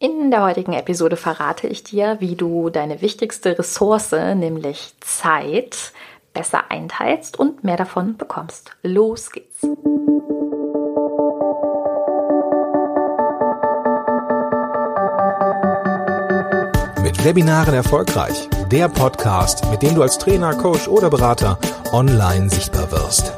In der heutigen Episode verrate ich dir, wie du deine wichtigste Ressource, nämlich Zeit, besser einteilst und mehr davon bekommst. Los geht's! Mit Webinaren erfolgreich. Der Podcast, mit dem du als Trainer, Coach oder Berater online sichtbar wirst.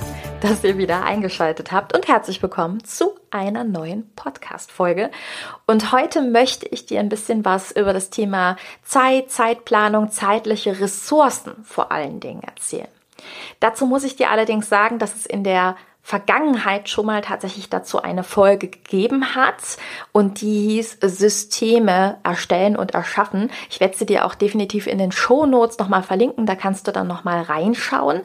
dass ihr wieder eingeschaltet habt und herzlich willkommen zu einer neuen Podcast-Folge. Und heute möchte ich dir ein bisschen was über das Thema Zeit, Zeitplanung, zeitliche Ressourcen vor allen Dingen erzählen. Dazu muss ich dir allerdings sagen, dass es in der Vergangenheit schon mal tatsächlich dazu eine Folge gegeben hat und die hieß Systeme erstellen und erschaffen. Ich werde sie dir auch definitiv in den Show Notes nochmal verlinken, da kannst du dann nochmal reinschauen.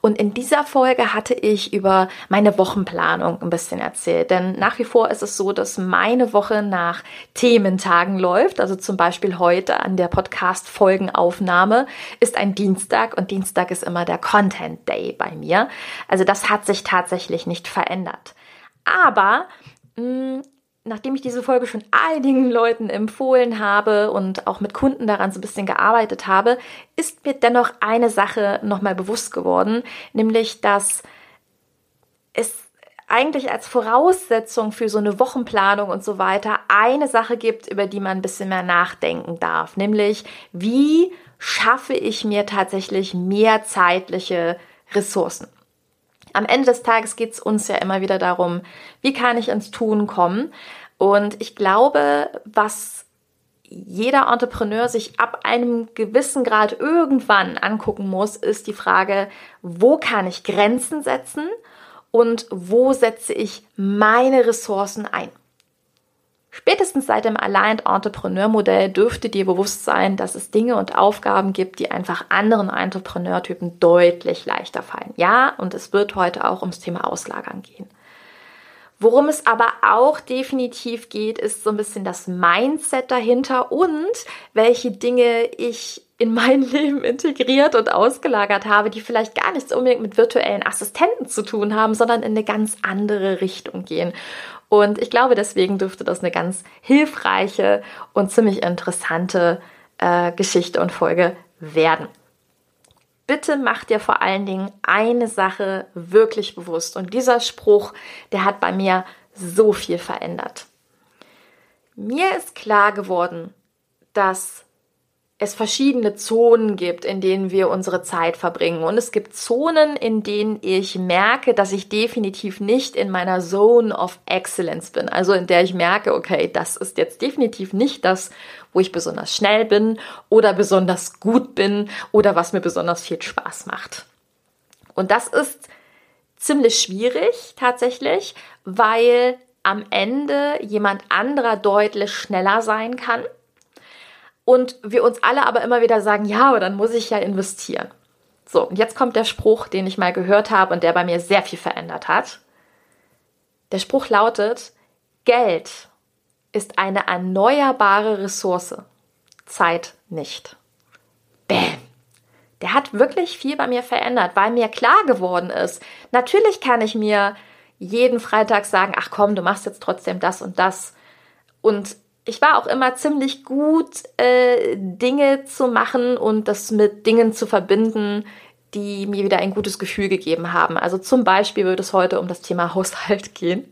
Und in dieser Folge hatte ich über meine Wochenplanung ein bisschen erzählt, denn nach wie vor ist es so, dass meine Woche nach Thementagen läuft. Also zum Beispiel heute an der Podcast-Folgenaufnahme ist ein Dienstag und Dienstag ist immer der Content Day bei mir. Also das hat sich tatsächlich tatsächlich nicht verändert. Aber mm, nachdem ich diese Folge schon einigen Leuten empfohlen habe und auch mit Kunden daran so ein bisschen gearbeitet habe, ist mir dennoch eine Sache nochmal bewusst geworden, nämlich dass es eigentlich als Voraussetzung für so eine Wochenplanung und so weiter eine Sache gibt, über die man ein bisschen mehr nachdenken darf, nämlich wie schaffe ich mir tatsächlich mehr zeitliche Ressourcen. Am Ende des Tages geht es uns ja immer wieder darum, wie kann ich ins Tun kommen. Und ich glaube, was jeder Entrepreneur sich ab einem gewissen Grad irgendwann angucken muss, ist die Frage, wo kann ich Grenzen setzen und wo setze ich meine Ressourcen ein. Spätestens seit dem Aligned Entrepreneur Modell dürfte dir bewusst sein, dass es Dinge und Aufgaben gibt, die einfach anderen Entrepreneurtypen deutlich leichter fallen. Ja, und es wird heute auch ums Thema Auslagern gehen. Worum es aber auch definitiv geht, ist so ein bisschen das Mindset dahinter und welche Dinge ich in mein Leben integriert und ausgelagert habe, die vielleicht gar nichts unbedingt mit virtuellen Assistenten zu tun haben, sondern in eine ganz andere Richtung gehen. Und ich glaube, deswegen dürfte das eine ganz hilfreiche und ziemlich interessante äh, Geschichte und Folge werden. Bitte mach dir vor allen Dingen eine Sache wirklich bewusst. Und dieser Spruch, der hat bei mir so viel verändert. Mir ist klar geworden, dass es verschiedene Zonen gibt, in denen wir unsere Zeit verbringen. Und es gibt Zonen, in denen ich merke, dass ich definitiv nicht in meiner Zone of Excellence bin. Also in der ich merke, okay, das ist jetzt definitiv nicht das, wo ich besonders schnell bin oder besonders gut bin oder was mir besonders viel Spaß macht. Und das ist ziemlich schwierig tatsächlich, weil am Ende jemand anderer deutlich schneller sein kann und wir uns alle aber immer wieder sagen, ja, aber dann muss ich ja investieren. So, und jetzt kommt der Spruch, den ich mal gehört habe und der bei mir sehr viel verändert hat. Der Spruch lautet, Geld ist eine erneuerbare Ressource, Zeit nicht. Bäm. Der hat wirklich viel bei mir verändert, weil mir klar geworden ist, natürlich kann ich mir jeden Freitag sagen, ach komm, du machst jetzt trotzdem das und das. Und ich war auch immer ziemlich gut, äh, Dinge zu machen und das mit Dingen zu verbinden, die mir wieder ein gutes Gefühl gegeben haben. Also zum Beispiel wird es heute um das Thema Haushalt gehen,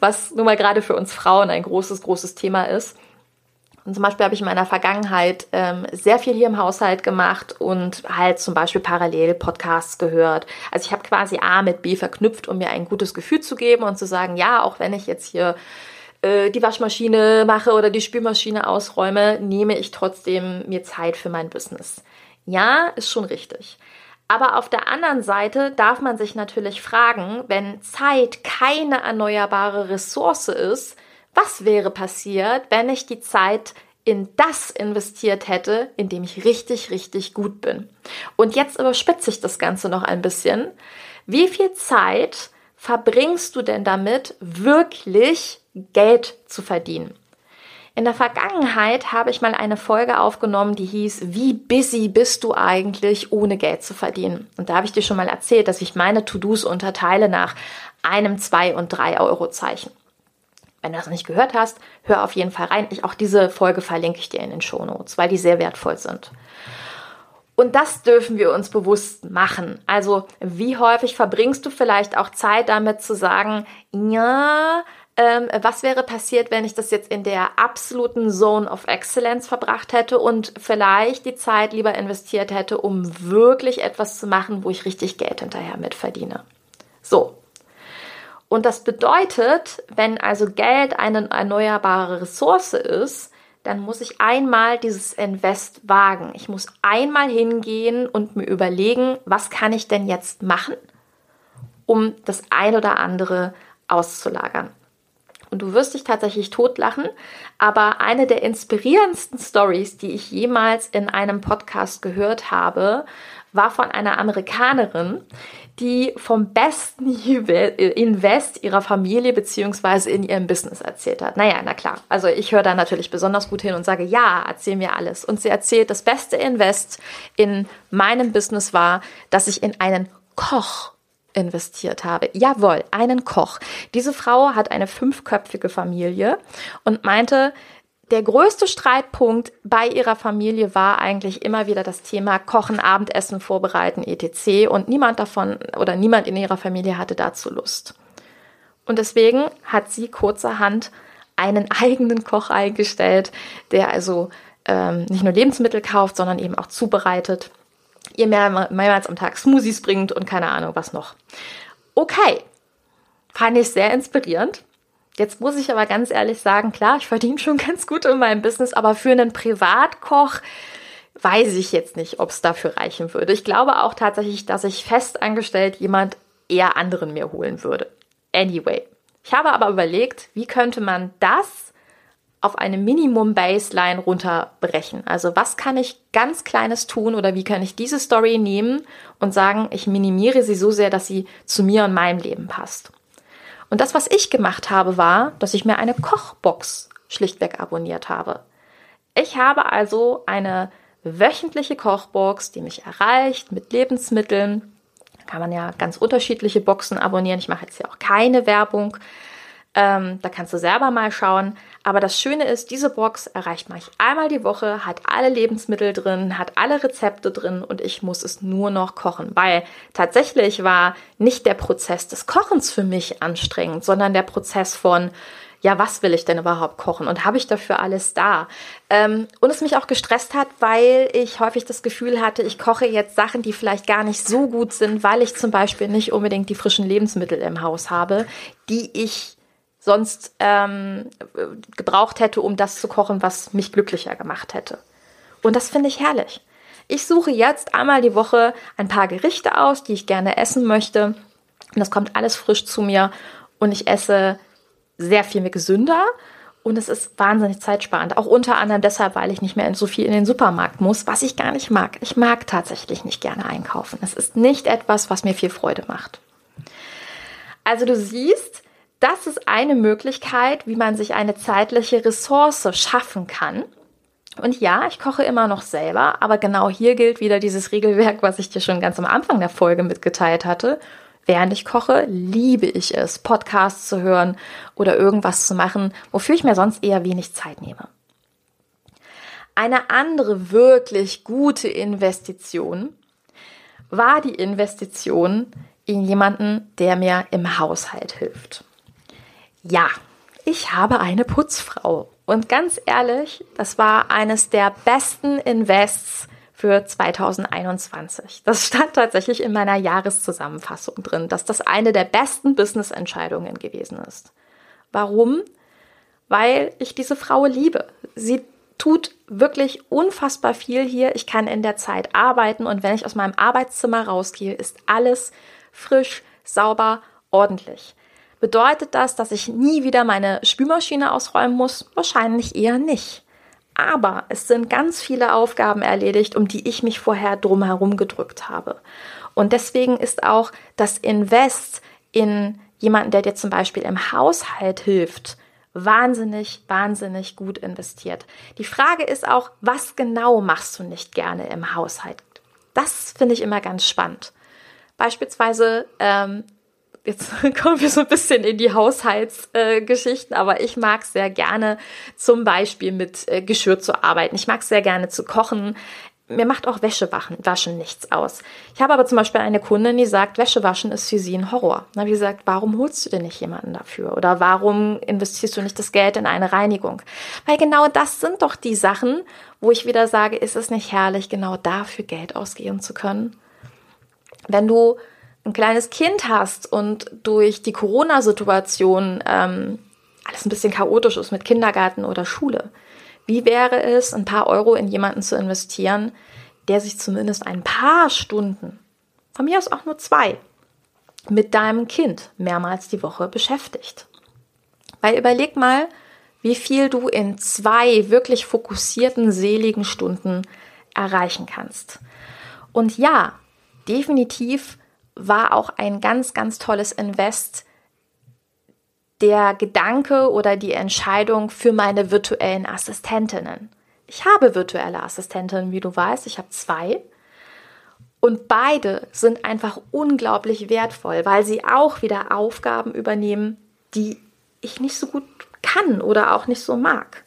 was nun mal gerade für uns Frauen ein großes, großes Thema ist. Und zum Beispiel habe ich in meiner Vergangenheit ähm, sehr viel hier im Haushalt gemacht und halt zum Beispiel parallel Podcasts gehört. Also ich habe quasi A mit B verknüpft, um mir ein gutes Gefühl zu geben und zu sagen, ja, auch wenn ich jetzt hier äh, die Waschmaschine mache oder die Spülmaschine ausräume, nehme ich trotzdem mir Zeit für mein Business. Ja, ist schon richtig. Aber auf der anderen Seite darf man sich natürlich fragen, wenn Zeit keine erneuerbare Ressource ist, was wäre passiert, wenn ich die Zeit in das investiert hätte, in dem ich richtig, richtig gut bin. Und jetzt überspitze ich das Ganze noch ein bisschen. Wie viel Zeit verbringst du denn damit, wirklich Geld zu verdienen? In der Vergangenheit habe ich mal eine Folge aufgenommen, die hieß, wie busy bist du eigentlich, ohne Geld zu verdienen? Und da habe ich dir schon mal erzählt, dass ich meine To-Dos unterteile nach einem, zwei und drei Euro Zeichen. Wenn du das noch nicht gehört hast, hör auf jeden Fall rein. Ich, auch diese Folge verlinke ich dir in den Shownotes, weil die sehr wertvoll sind. Und das dürfen wir uns bewusst machen. Also, wie häufig verbringst du vielleicht auch Zeit damit zu sagen, ja, ähm, was wäre passiert, wenn ich das jetzt in der absoluten Zone of Excellence verbracht hätte und vielleicht die Zeit lieber investiert hätte, um wirklich etwas zu machen, wo ich richtig Geld hinterher mitverdiene. So. Und das bedeutet, wenn also Geld eine erneuerbare Ressource ist, dann muss ich einmal dieses Invest wagen. Ich muss einmal hingehen und mir überlegen, was kann ich denn jetzt machen, um das ein oder andere auszulagern. Und du wirst dich tatsächlich totlachen, aber eine der inspirierendsten Stories, die ich jemals in einem Podcast gehört habe, war von einer Amerikanerin, die vom besten Invest ihrer Familie bzw. in ihrem Business erzählt hat. Naja, na klar. Also ich höre da natürlich besonders gut hin und sage, ja, erzähl mir alles. Und sie erzählt, das beste Invest in meinem Business war, dass ich in einen Koch investiert habe. Jawohl, einen Koch. Diese Frau hat eine fünfköpfige Familie und meinte, der größte Streitpunkt bei ihrer Familie war eigentlich immer wieder das Thema Kochen, Abendessen vorbereiten, etc. Und niemand davon oder niemand in ihrer Familie hatte dazu Lust. Und deswegen hat sie kurzerhand einen eigenen Koch eingestellt, der also ähm, nicht nur Lebensmittel kauft, sondern eben auch zubereitet ihr mehr, mehrmals am Tag Smoothies bringt und keine Ahnung was noch. Okay, fand ich sehr inspirierend. Jetzt muss ich aber ganz ehrlich sagen, klar, ich verdiene schon ganz gut in meinem Business, aber für einen Privatkoch weiß ich jetzt nicht, ob es dafür reichen würde. Ich glaube auch tatsächlich, dass ich fest angestellt jemand eher anderen mir holen würde. Anyway, ich habe aber überlegt, wie könnte man das auf eine Minimum-Baseline runterbrechen. Also was kann ich ganz Kleines tun oder wie kann ich diese Story nehmen und sagen, ich minimiere sie so sehr, dass sie zu mir und meinem Leben passt. Und das, was ich gemacht habe, war, dass ich mir eine Kochbox schlichtweg abonniert habe. Ich habe also eine wöchentliche Kochbox, die mich erreicht mit Lebensmitteln. Da kann man ja ganz unterschiedliche Boxen abonnieren. Ich mache jetzt ja auch keine Werbung. Ähm, da kannst du selber mal schauen. Aber das Schöne ist, diese Box erreicht mich einmal die Woche, hat alle Lebensmittel drin, hat alle Rezepte drin und ich muss es nur noch kochen. Weil tatsächlich war nicht der Prozess des Kochens für mich anstrengend, sondern der Prozess von, ja, was will ich denn überhaupt kochen und habe ich dafür alles da? Ähm, und es mich auch gestresst hat, weil ich häufig das Gefühl hatte, ich koche jetzt Sachen, die vielleicht gar nicht so gut sind, weil ich zum Beispiel nicht unbedingt die frischen Lebensmittel im Haus habe, die ich sonst ähm, gebraucht hätte, um das zu kochen, was mich glücklicher gemacht hätte. Und das finde ich herrlich. Ich suche jetzt einmal die Woche ein paar Gerichte aus, die ich gerne essen möchte. Und das kommt alles frisch zu mir und ich esse sehr viel mehr gesünder und es ist wahnsinnig zeitsparend. Auch unter anderem deshalb, weil ich nicht mehr so viel in den Supermarkt muss, was ich gar nicht mag. Ich mag tatsächlich nicht gerne einkaufen. Es ist nicht etwas, was mir viel Freude macht. Also du siehst, das ist eine Möglichkeit, wie man sich eine zeitliche Ressource schaffen kann. Und ja, ich koche immer noch selber, aber genau hier gilt wieder dieses Regelwerk, was ich dir schon ganz am Anfang der Folge mitgeteilt hatte. Während ich koche, liebe ich es, Podcasts zu hören oder irgendwas zu machen, wofür ich mir sonst eher wenig Zeit nehme. Eine andere wirklich gute Investition war die Investition in jemanden, der mir im Haushalt hilft. Ja, ich habe eine Putzfrau. Und ganz ehrlich, das war eines der besten Invests für 2021. Das stand tatsächlich in meiner Jahreszusammenfassung drin, dass das eine der besten Business-Entscheidungen gewesen ist. Warum? Weil ich diese Frau liebe. Sie tut wirklich unfassbar viel hier. Ich kann in der Zeit arbeiten und wenn ich aus meinem Arbeitszimmer rausgehe, ist alles frisch, sauber, ordentlich. Bedeutet das, dass ich nie wieder meine Spülmaschine ausräumen muss? Wahrscheinlich eher nicht. Aber es sind ganz viele Aufgaben erledigt, um die ich mich vorher drumherum gedrückt habe. Und deswegen ist auch das Invest in jemanden, der dir zum Beispiel im Haushalt hilft, wahnsinnig, wahnsinnig gut investiert. Die Frage ist auch, was genau machst du nicht gerne im Haushalt? Das finde ich immer ganz spannend. Beispielsweise, ähm, jetzt kommen wir so ein bisschen in die Haushaltsgeschichten, äh, aber ich mag sehr gerne zum Beispiel mit äh, Geschirr zu arbeiten. Ich mag sehr gerne zu kochen mir macht auch Wäsche waschen nichts aus. Ich habe aber zum Beispiel eine Kundin, die sagt, Wäsche waschen ist für sie ein Horror. Na, wie gesagt, warum holst du dir nicht jemanden dafür? Oder warum investierst du nicht das Geld in eine Reinigung? Weil genau das sind doch die Sachen, wo ich wieder sage, ist es nicht herrlich, genau dafür Geld ausgeben zu können? Wenn du ein kleines Kind hast und durch die Corona-Situation ähm, alles ein bisschen chaotisch ist mit Kindergarten oder Schule, wie wäre es, ein paar Euro in jemanden zu investieren, der sich zumindest ein paar Stunden, von mir aus auch nur zwei, mit deinem Kind mehrmals die Woche beschäftigt? Weil überleg mal, wie viel du in zwei wirklich fokussierten, seligen Stunden erreichen kannst. Und ja, definitiv war auch ein ganz, ganz tolles Invest der Gedanke oder die Entscheidung für meine virtuellen Assistentinnen. Ich habe virtuelle Assistentinnen, wie du weißt, ich habe zwei. Und beide sind einfach unglaublich wertvoll, weil sie auch wieder Aufgaben übernehmen, die ich nicht so gut kann oder auch nicht so mag.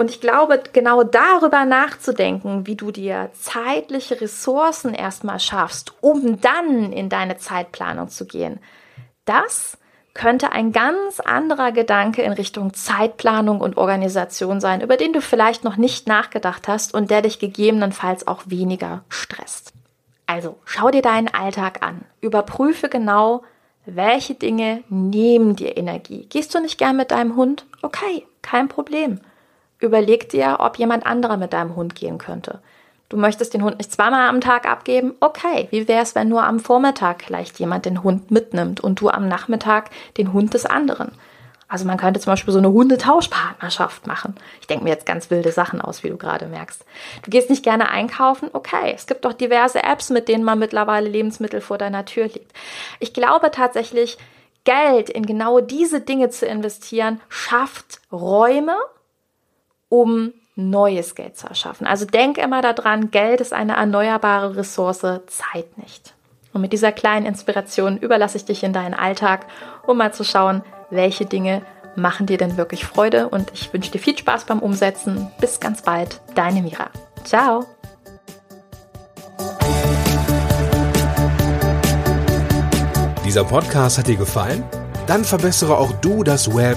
Und ich glaube, genau darüber nachzudenken, wie du dir zeitliche Ressourcen erstmal schaffst, um dann in deine Zeitplanung zu gehen, das könnte ein ganz anderer Gedanke in Richtung Zeitplanung und Organisation sein, über den du vielleicht noch nicht nachgedacht hast und der dich gegebenenfalls auch weniger stresst. Also schau dir deinen Alltag an, überprüfe genau, welche Dinge nehmen dir Energie. Gehst du nicht gern mit deinem Hund? Okay, kein Problem. Überleg dir, ob jemand anderer mit deinem Hund gehen könnte. Du möchtest den Hund nicht zweimal am Tag abgeben? Okay, wie wäre es, wenn nur am Vormittag vielleicht jemand den Hund mitnimmt und du am Nachmittag den Hund des anderen? Also man könnte zum Beispiel so eine Hundetauschpartnerschaft machen. Ich denke mir jetzt ganz wilde Sachen aus, wie du gerade merkst. Du gehst nicht gerne einkaufen? Okay, es gibt doch diverse Apps, mit denen man mittlerweile Lebensmittel vor deiner Tür liegt. Ich glaube tatsächlich, Geld in genau diese Dinge zu investieren, schafft Räume, um neues Geld zu erschaffen. Also denk immer daran, Geld ist eine erneuerbare Ressource, Zeit nicht. Und mit dieser kleinen Inspiration überlasse ich dich in deinen Alltag, um mal zu schauen, welche Dinge machen dir denn wirklich Freude. Und ich wünsche dir viel Spaß beim Umsetzen. Bis ganz bald, deine Mira. Ciao. Dieser Podcast hat dir gefallen? Dann verbessere auch du das Web